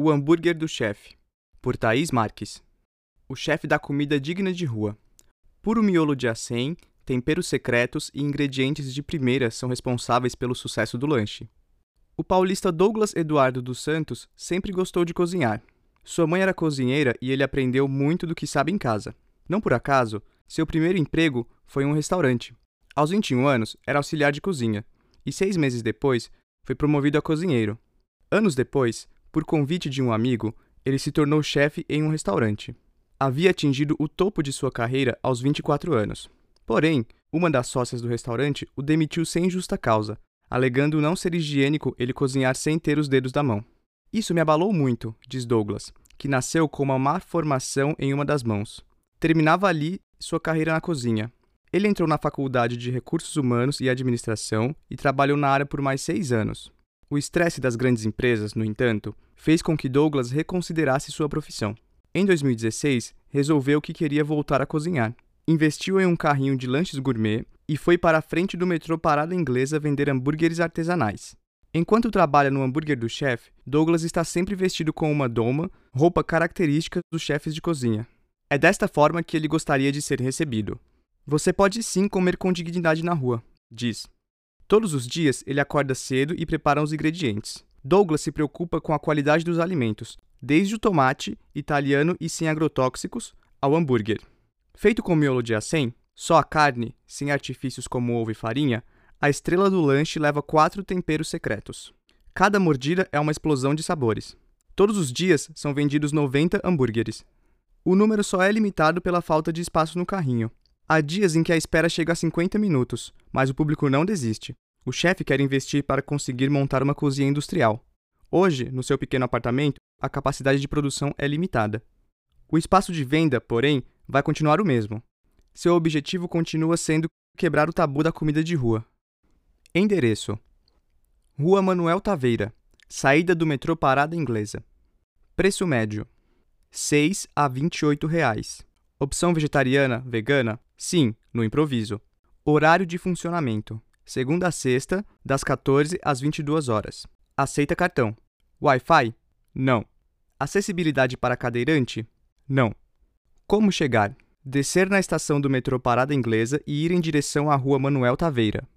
O hambúrguer do chefe, por Thaís Marques. O chefe da comida digna de rua. Puro miolo de acém, temperos secretos e ingredientes de primeira são responsáveis pelo sucesso do lanche. O paulista Douglas Eduardo dos Santos sempre gostou de cozinhar. Sua mãe era cozinheira e ele aprendeu muito do que sabe em casa. Não por acaso, seu primeiro emprego foi em um restaurante. Aos 21 anos, era auxiliar de cozinha, e seis meses depois, foi promovido a cozinheiro. Anos depois, por convite de um amigo, ele se tornou chefe em um restaurante. Havia atingido o topo de sua carreira aos 24 anos. Porém, uma das sócias do restaurante o demitiu sem justa causa, alegando não ser higiênico ele cozinhar sem ter os dedos da mão. Isso me abalou muito, diz Douglas, que nasceu com uma má formação em uma das mãos. Terminava ali sua carreira na cozinha. Ele entrou na Faculdade de Recursos Humanos e Administração e trabalhou na área por mais seis anos. O estresse das grandes empresas, no entanto, fez com que Douglas reconsiderasse sua profissão. Em 2016, resolveu que queria voltar a cozinhar. Investiu em um carrinho de lanches gourmet e foi para a frente do metrô Parada Inglesa vender hambúrgueres artesanais. Enquanto trabalha no hambúrguer do chefe, Douglas está sempre vestido com uma doma, roupa característica dos chefes de cozinha. É desta forma que ele gostaria de ser recebido. Você pode sim comer com dignidade na rua, diz. Todos os dias ele acorda cedo e prepara os ingredientes. Douglas se preocupa com a qualidade dos alimentos, desde o tomate, italiano e sem agrotóxicos, ao hambúrguer. Feito com miolo de acém, só a carne, sem artifícios como ovo e farinha, a estrela do lanche leva quatro temperos secretos. Cada mordida é uma explosão de sabores. Todos os dias são vendidos 90 hambúrgueres. O número só é limitado pela falta de espaço no carrinho. Há dias em que a espera chega a 50 minutos, mas o público não desiste. O chefe quer investir para conseguir montar uma cozinha industrial. Hoje, no seu pequeno apartamento, a capacidade de produção é limitada. O espaço de venda, porém, vai continuar o mesmo. Seu objetivo continua sendo quebrar o tabu da comida de rua. Endereço: Rua Manuel Taveira, saída do metrô Parada Inglesa. Preço médio: 6 a 28 reais. Opção vegetariana, vegana? Sim, no improviso. Horário de funcionamento: segunda a sexta, das 14 às 22 horas. Aceita cartão. Wi-Fi? Não. Acessibilidade para cadeirante? Não. Como chegar? Descer na estação do metrô Parada Inglesa e ir em direção à Rua Manuel Taveira.